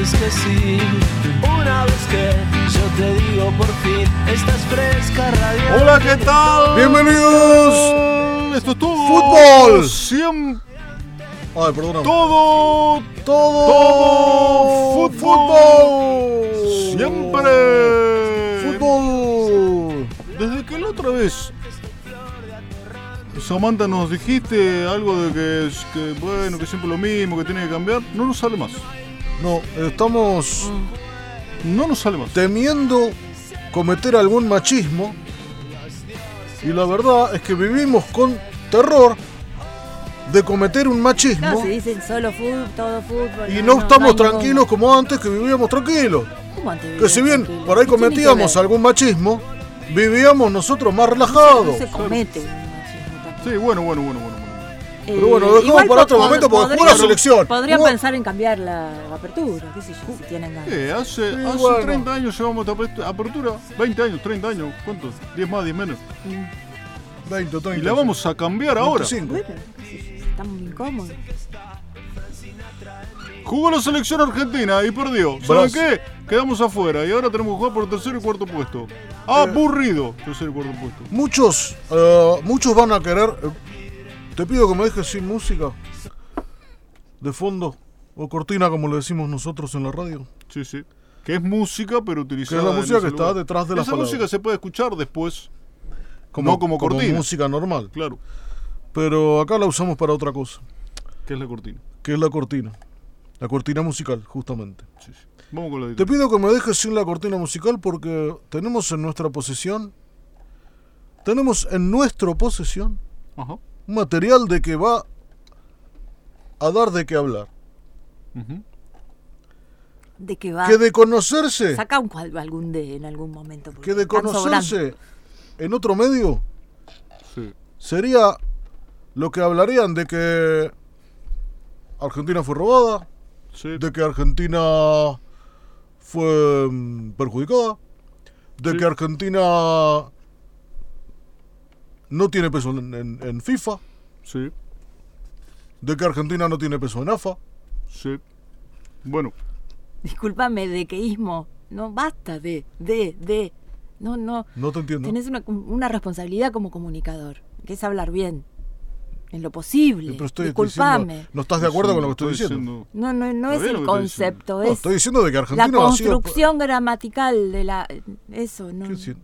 Dices que sí, una vez que yo te digo por fin, estás fresca, radiante. Hola, ¿qué tal? Bienvenidos. Esto es todo. Fútbol. Siempre. Ay, perdóname. Todo. todo, todo fútbol. Siempre. Fútbol. Desde que la otra vez. Samantha nos dijiste algo de que, es- que bueno, que siempre lo mismo, que tiene que cambiar. No nos sale más. No, estamos No nos sale más. temiendo cometer algún machismo. Y la verdad es que vivimos con terror de cometer un machismo. No, se dicen solo fútbol, todo fútbol. Y no estamos tranquilos como antes que vivíamos tranquilos. ¿Cómo antes Que si bien tranquilos? por ahí ¿Qué tiene que cometíamos algún machismo, vivíamos nosotros más No relajados. se comete un machismo tampoco. Sí, bueno, bueno, bueno, bueno. Bueno. Pero bueno, lo Eh, dejamos igual para otro momento porque jugó la selección. Podrían Jugó- pensar en cambiar la apertura, qué sé yo, si tienen ganas. Eh, hace, Sí, hace bueno. 30 años llevamos esta apertu- apertura. 20 años, 30 años. ¿Cuántos? 10 más, 10 menos. 20, 30. Y la vamos a cambiar ahora. 25. Bueno, qué sé yo, están muy incómodos. Jugó la selección argentina y perdió. ¿Saben qué? Quedamos afuera y ahora tenemos que jugar por el tercer y cuarto puesto. Aburrido. Tercer y cuarto puesto. Muchos, eh, muchos van a querer. Te pido que me dejes sin música. De fondo. O cortina, como le decimos nosotros en la radio. Sí, sí. Que es música, pero utilizada. Que es la música que está detrás de las Esa palabras. música se puede escuchar después. No como cortina. música normal. Claro. Pero acá la usamos para otra cosa. Que es la cortina. Que es la cortina. La cortina musical, justamente. Sí, sí. Vamos con la Te pido que me dejes sin la cortina musical porque tenemos en nuestra posesión. Tenemos en nuestra posesión Ajá. Un material de que va a dar de qué hablar. De que va. Que de conocerse, Saca un, cual- algún de en algún momento. que de conocerse en otro medio Sí. sería lo que hablarían de que Argentina fue robada, Sí. de que Argentina fue mm, perjudicada, de Sí. que Argentina no tiene peso en, en- en FIFA, Sí. de que Argentina no tiene peso en AFA. Sí. Bueno. Discúlpame, de queísmo. No, basta de, de, de. No, no. No te entiendo. Tenés una, una responsabilidad como comunicador, que es hablar bien. En lo posible. Pero estoy Disculpame. diciendo- ¿No estás de acuerdo con lo que estoy diciendo? No, no, no es el concepto, No, es estoy diciendo de que la Argentina ha sido... construcción gramatical de la... Eso, no. ¿Qué?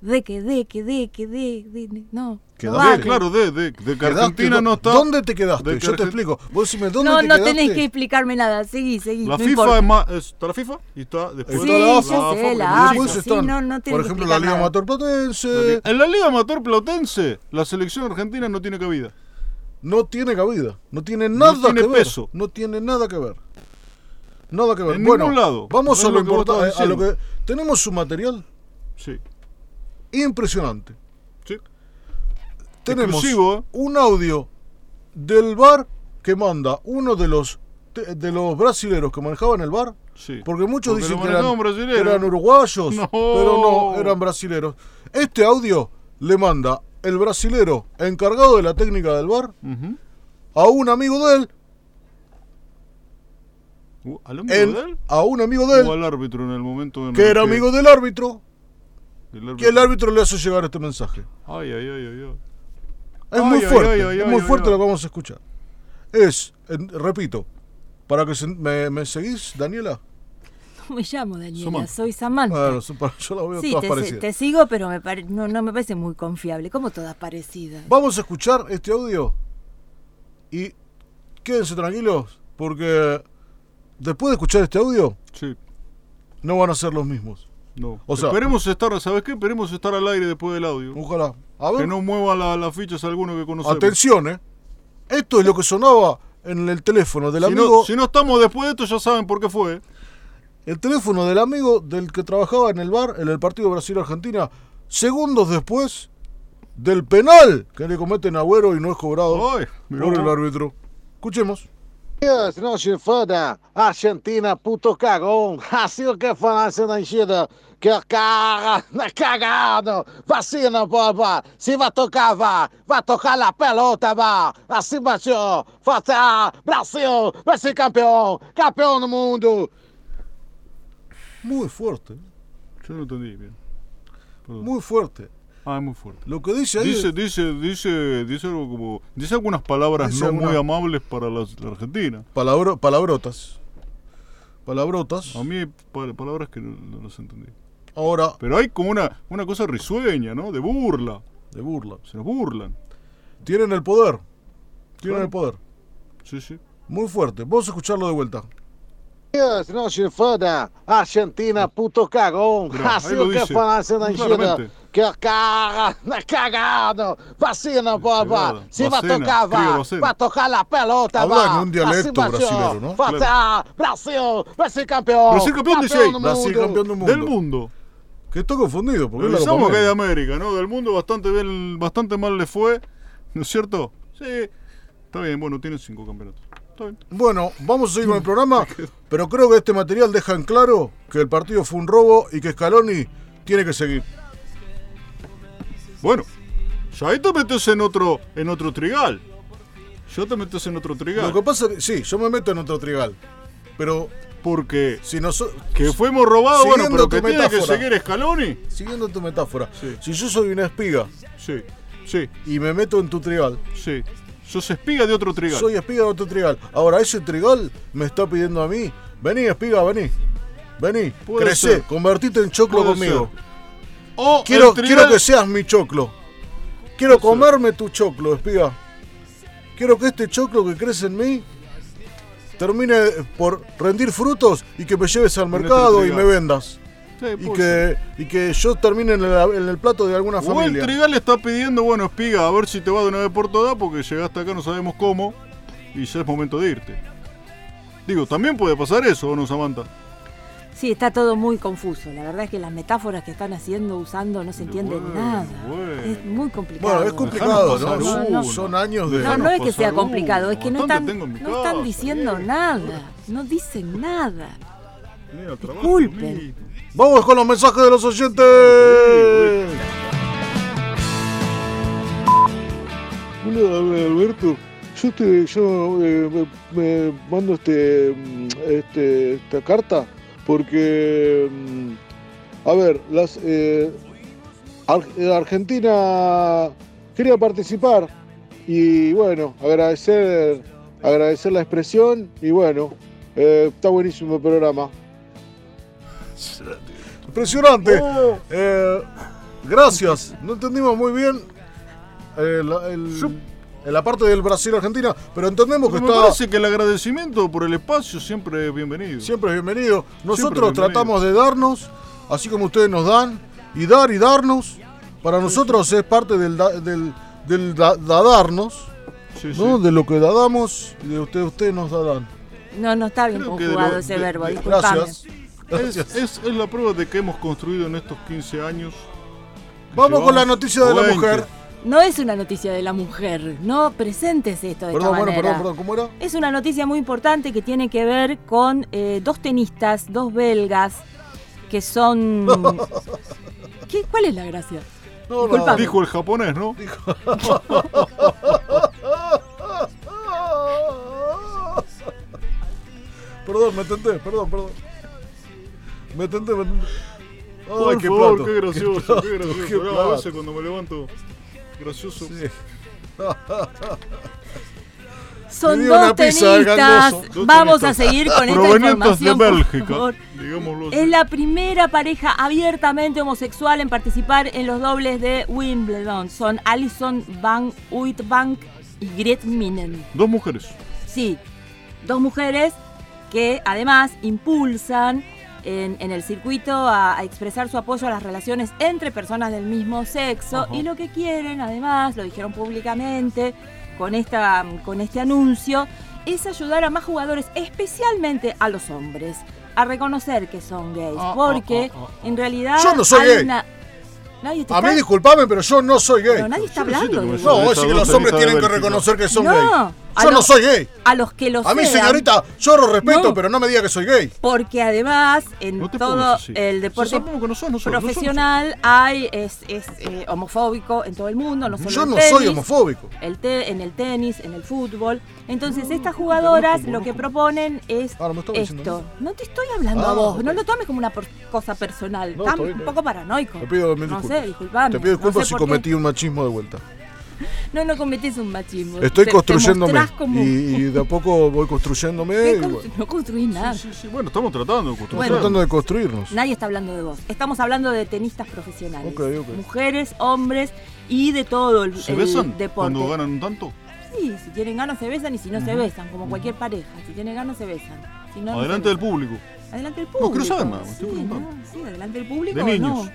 De que, de que, de que, de, de, de- no. no Quedaste- vale. De, claro, de, de, de que Quedaste- Argentina no está. ¿Dónde te quedaste? de que Yo te explico. Vos decime, ¿dónde No, te no quedaste? tenés que explicarme nada. Seguí, seguí. La no FIFA importa. es más. Está la FIFA y está después. Está Sí, la AFA, sé, porque la AFA, sí, están, no, no tenés por que ejemplo, la Liga nada. Amateur Platense. En la Liga Amateur Platense, la selección argentina no tiene cabida. No tiene cabida. No tiene nada tiene que ver. peso. No tiene nada que ver. Nada que ver. En bueno, ningún lado. vamos No a lo lo importante. estabas A lo que diciendo. tenemos un material Sí. Impresionante. Sí. Tenemos Exclusivo, ¿eh? un audio del bar que manda uno de los de los brasileros que manejaban el bar. Sí. Porque muchos Porque dicen que eran, que eran uruguayos, No. pero no, eran brasileros. Este audio le manda el brasilero encargado de la técnica del bar a un amigo de él, Uh, ¿Al amigo en- de él? a un amigo de O él, al árbitro en el momento en que el era amigo del árbitro, del y el árbitro le hace llegar este mensaje. Ay, ay, ay, ay, ay. Es Ay, muy fuerte, ay, ay, es ay, muy ay, fuerte ay. lo que vamos a escuchar. Es, en- repito, para que se- me, me seguís, Daniela. No me llamo Daniela, Samantha. soy Samantha. Bueno, yo la veo sí, todas te, parecidas. te sigo, pero me pare- no, no me parece muy confiable. Como todas parecidas. Vamos a escuchar este audio y quédense tranquilos porque después de escuchar este audio Sí. no van a ser los mismos. No. O sea- Esperemos estar, ¿sabes qué? Esperemos estar al aire después del audio. Ojalá. A ver, Que no mueva la- las fichas alguno que conocemos. atención, ¿eh? Esto es lo que sonaba en el teléfono del si, amigo. no, si no estamos después de esto, ya saben por qué fue. el teléfono del amigo del que trabajaba en el bar en el partido Brasil-Argentina, segundos después del penal que le cometen a Agüero y no es cobrado Ay, por el árbitro. Escuchemos. Dias, não se foda. Argentina, puto cagão. Assim o que falasse na enchida. Que caga, cagado. Vacina, boba. Se vai tocar, vá. Vai tocar na pelota, vá. Assim baixou. Força, Brasil. Vai ser campeão. Campeão do mundo. Muy fuerte, Yo no entendí bien. Perdón. Ah, es muy fuerte. Lo que dice ahí. Dice, dice, dice, dice algo como. Dice algunas palabras Dice no alguna- muy amables para la, la Argentina. palabro- palabrotas. Palabrotas. A mí hay pa- palabras que no, no las entendí. Ahora, Pero hay como una, una cosa risueña, ¿no? De burla. de burla. Se nos burlan. Tienen el poder. Tienen Claro. el poder. Sí, sí. Muy fuerte. Vamos a escucharlo de vuelta. Não se foda. Argentina, puto cagão. Mirá, Assim ahí lo o que caga, cagado. Vacina, boba. Cagada. Se vai tocar, vacina. Vai tocar na pelota, Habla vá. en un dialecto brasileiro, ¿no? Força, Brasil. Vai ser campeão. Brasil campeão de seis. do Brasil campeón del mundo. Del mundo. Que estoy confundido. Porque es Pensamos que hay de América. ¿no? Del mundo bastante bien, bastante mal le fue. ¿No es cierto? Sí. Está bien, bueno, tiene cinco campeonatos. Bueno, vamos a seguir con el programa, pero creo que este material deja en claro que el partido fue un robo y que Scaloni tiene que seguir. Bueno, ya ahí te metes en otro, en otro trigal. Ya te metes en otro trigal. Lo que pasa es que sí, yo me meto en otro trigal, pero Porque si nosotros que fuimos robados, bueno, pero que tu tiene que metáfora. seguir Scaloni. siguiendo tu metáfora, Sí. si yo soy una espiga Sí, sí, y me meto en tu trigal, sí. Sos espiga de otro trigal. soy espiga de otro trigal. Ahora ese trigal me está pidiendo a mí, vení espiga, vení, vení, Puede crecé, ser. convertite en choclo Puede conmigo. ser. O Quiero, quiero que seas mi choclo. Quiero comerme tu choclo, espiga. Quiero que este choclo que crece en mí termine por rendir frutos y que me lleves al mercado y me vendas. Sí, Y que, y que yo termine en el, en el plato de alguna O el familia. trigal está pidiendo, bueno, espiga, a ver si te va de una vez por todas, porque llegaste acá, no sabemos cómo, y ya es momento de irte. Digo, también puede pasar eso, ¿o no, Samantha? Sí, está todo muy confuso. La verdad es que las metáforas que están haciendo, usando, no se entiende Bueno, nada. bueno. Es muy complicado. Bueno, es complicado, ¿no? Son- uno. Son años de... No, no es que sea complicado, uno. es que no están, no están diciendo bien. nada. No dicen nada. Disculpen. Vamos con los mensajes de los oyentes. Hola, Alberto. Yo te, yo eh, me, me mando este, mm, este, esta carta porque, mm, a ver, las eh, Ar- eh, Argentina quería participar y bueno, agradecer, agradecer la expresión y bueno, eh, está buenísimo el programa. Impresionante. Oh. Eh, gracias. No entendimos muy bien eh, la, el- Yo- en la parte del Brasil-Argentina, pero entendemos que me está parece que el agradecimiento por el espacio siempre es bienvenido. siempre bienvenido. Nosotros bienvenido. tratamos de darnos, así como ustedes nos dan, y dar y darnos. Para nosotros es parte del, da- del, del da- sí. ¿no? De lo que dadamos y de ustedes, ustedes nos dadan. No, no está bien conjugado lo- ese de- verbo, disculpame. Gracias. Es, Gracias. es- es la prueba de que hemos construido en estos 15 años. Vamos con la noticia de la 20. mujer. No es una noticia de la mujer, no presentes esto de Perdón, esta bueno, manera. perdón, perdón, ¿cómo era? Es una noticia muy importante que tiene que ver con eh, dos tenistas, dos belgas, que son... ¿Qué? ¿Cuál es la gracia? No, Disculpame. Dijo el japonés, ¿no? Perdón, me tenté, perdón, perdón. Me tenté, me tenté. Ay, Por qué favor, plato, qué gracioso, plato, qué gracioso. qué No, a veces cuando me levanto, gracioso. Sí. Son dos de tenistas. Dos Vamos tenistas a seguir con esta Provenientes de información. por Bélgica, favor. digámoslo así. Es la primera pareja abiertamente homosexual en participar en los dobles de Wimbledon. Son Alison Van Uitbank y Gret Minen. Dos mujeres. Sí, dos mujeres que además impulsan en, en el circuito a, a expresar su apoyo a las relaciones entre personas del mismo sexo Ajá. y lo que quieren, además, lo dijeron públicamente con, esta, con este anuncio, es ayudar a más jugadores, especialmente a los hombres. a reconocer que son gays. Ah, porque ah, ah, ah. en realidad. Yo no soy hay gay. una- Nadie te A mí está- disculpame, pero yo no soy gay. Pero nadie está hablando. No, decís que los hombres tienen que reconocer que son No, gay. A Yo no soy gay. A los que lo A mí, sean, señorita, yo lo respeto, No. pero no me diga que soy gay. Porque además en No todo el deporte profesional hay es, es eh, homofóbico en todo el mundo, no solo Yo no tenis, soy homofóbico. el te- en el tenis, en el fútbol. Entonces estas jugadoras lo que proponen es Ah, esto. No te estoy hablando Ah, a vos, no lo tomes como una por- cosa personal. Estás un poco paranoico. Te pido mil no sé, disculpame. Te pido no disculpas sé si cometí un machismo de vuelta. No, no cometís un machismo. Estoy Te- construyéndome como- y, y de a poco voy construyéndome. ¿Qué y constru- bueno, No construís nada. Sí, sí, sí. Bueno, estamos tratando de tratando construirnos. Nadie está hablando de vos. Estamos hablando de tenistas profesionales. Mujeres, hombres y de todo el, ¿Se el besan deporte. cuando ganan un tanto? Sí, si tienen ganas se besan y si no se besan, como cualquier pareja. Si tienen ganas se besan. Si no, no Adelante del público. Adelante del público. quiero saber nada, me estoy sí, no, sí, adelante del público. De niños. No.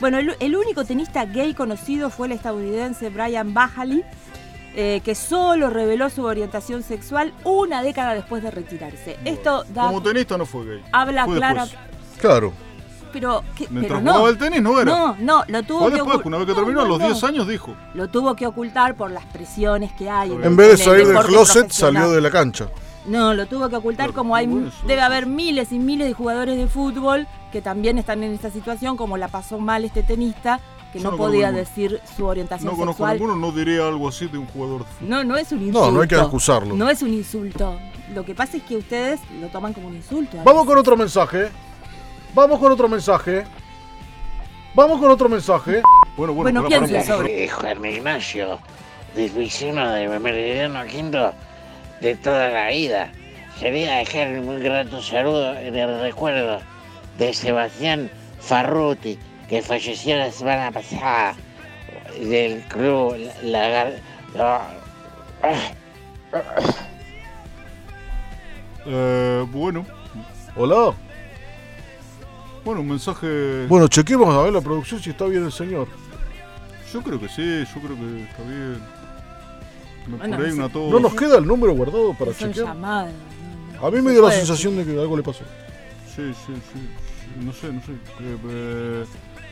Bueno, el, el único tenista gay conocido fue el estadounidense Brian Bajali, eh, que solo reveló su orientación sexual una década después de retirarse. Esto da, Como tenista no fue gay. habla Fue clara. después. Claro. Pero, ¿qué? Mientras pero no. jugaba el tenis no era. No, no, lo tuvo Fue que después, una vez que No, terminó, a los no. 10 años dijo. Lo tuvo que ocultar por las presiones que hay. En En vez de salir del closet, salió de la cancha. No, lo tuvo que ocultar Claro, como hay debe haber miles y miles de jugadores de fútbol que también están en esta situación, como la pasó mal este tenista, que no, podía decir su orientación No conozco sexual. ninguno, no diría algo así de un jugador de fútbol. No, no es un insulto. No, no hay que acusarlo. No es un insulto. Lo que pasa es que ustedes lo toman como un insulto. Vamos con otro mensaje. Vamos con otro mensaje. Vamos con otro mensaje. Bueno, bueno, Bueno, pará. sobre. de Juan Ignacio, de Luisino de Meridiano Quinto, de toda la vida. Quería dejar un muy grato saludo en el recuerdo de Sebastián Farruti, que falleció la semana pasada del club Lagar... Eh, bueno, Hola. bueno, un mensaje. Bueno, chequemos a ver la producción si está bien el señor. Yo creo que sí, yo creo que está bien. No, Bueno, por ahí no sé. una tos. ¿No nos queda el número guardado para Son chequear? llamadas. no, no A mí me dio la sensación de que algo le pasó. Sí, sí, sí. sí, No sé, no sé. Eh, eh,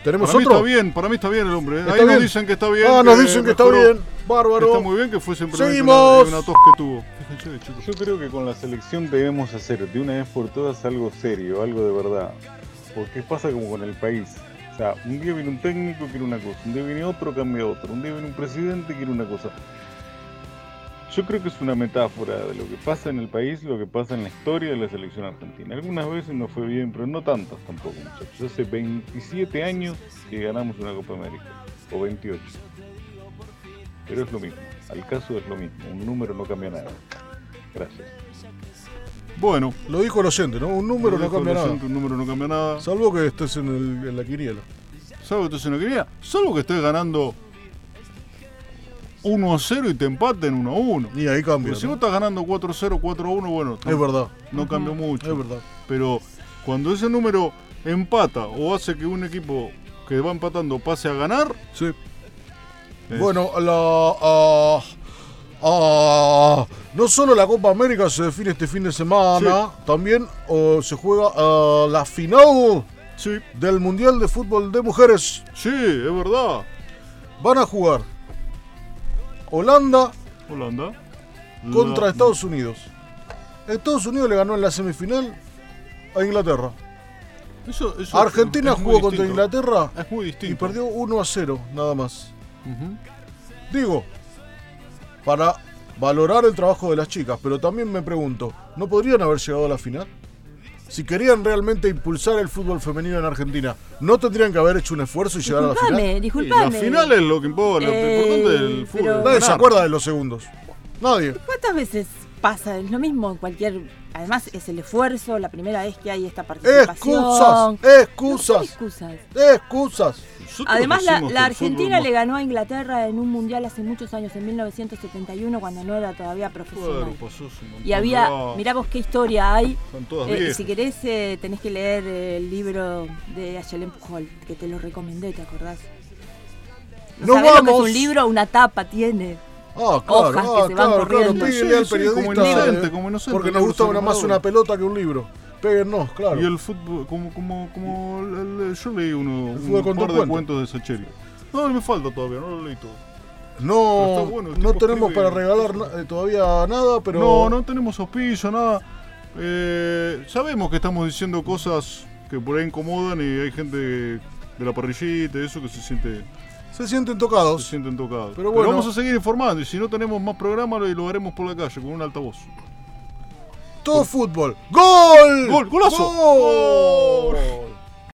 ¿Tenemos para mí otro? está bien, para mí está bien el hombre. ¿eh? Ahí nos dicen que está bien. Ah, nos dicen que está bien. Bárbaro. Está muy bien que fue simplemente Seguimos. una, una tos que tuvo. Fíjense, chicos. Yo creo que con la selección debemos hacer de una vez por todas algo serio, algo de verdad. Porque pasa como con el país. O sea, un día viene un técnico quiere una cosa, un día viene otro cambia otra, un día viene un presidente quiere una cosa. Yo creo que es una metáfora de lo que pasa en el país, lo que pasa en la historia de la selección argentina. Algunas veces no fue bien, pero no tantas tampoco, muchachos. Hace 27 años que ganamos una Copa América, o 28. Pero es lo mismo, al caso es lo mismo, un número no cambia nada. Gracias. Bueno, Lo dijo el oyente, ¿no? Un número no cambia nada. oyente, Un número no cambia nada. Salvo que estés en, el- en la quiniela. Salvo que estés en la quería. Salvo que estés ganando 1 a 0 y te empaten 1 a 1. Y ahí cambia. Porque si ¿no? vos estás ganando 4 a 0, 4 a 1, bueno, Es verdad, no cambió mucho. es verdad. Pero cuando ese número empata o hace que un equipo que va empatando pase a ganar, Sí. es- Bueno, la. ah, ah, no solo la Copa América se define este fin de semana, también oh, se juega ah, la final sí, del Mundial de Fútbol de Mujeres. sí, es verdad. Van a jugar Holanda Holanda. contra Estados Unidos. Estados Unidos le ganó en la semifinal a Inglaterra. Eso- eso Argentina es jugó contra. Inglaterra Es muy distinto. y perdió 1 a 0, nada más. Digo, para valorar el trabajo de las chicas, pero también me pregunto, ¿no podrían haber llegado a la final? Si querían realmente impulsar el fútbol femenino en Argentina, ¿no tendrían que haber hecho un esfuerzo y llegar a la final? Disculpame, la final es lo que importa, lo Eh, importante del fútbol. pero- Nadie se ganar. acuerda de los segundos. Nadie. ¿Cuántas veces pasa? Es lo mismo en cualquier. Además, es el esfuerzo, la primera vez que hay esta participación. Excusas, No son excusas, excusas. excusas. Nosotros Además, la, la Argentina fútbol le ganó a Inglaterra en un mundial hace muchos años, en 1971, cuando no era todavía profesional. Y había, mirá vos qué historia hay. Todas Eh, si querés, eh, tenés que leer el libro de Ayelen Pujol, que te lo recomendé, ¿te acordás? ¿No ¡Nos sabés lo que es vamos! un libro? Una tapa tiene. Ah, claro, Hojas que ah, se van claro, claro. corriendo. Pídele Sí, al sí, periodista. como inocente, eh, como inocente, porque nos gusta una más una pelota que un libro. Péguennos, claro. Y el fútbol, como, como, como el- el- yo leí uno, El un con par de cuento. cuentos de Sacheri. No, me falta todavía, no lo leí todo. Pero No, bueno, no tenemos escribe- para regalar na- eh, todavía nada, pero. No, no tenemos auspicio, nada. Eh, sabemos que estamos diciendo cosas que por ahí incomodan y hay gente de la parrillita y eso que se siente Se sienten se tocados. sienten tocados. Pero Pero, bueno. vamos a seguir informando y si no tenemos más programa lo, lo haremos por la calle con un altavoz. Todo fútbol. ¡Gol! ¡Gol! ¡Golazo! ¡Gol!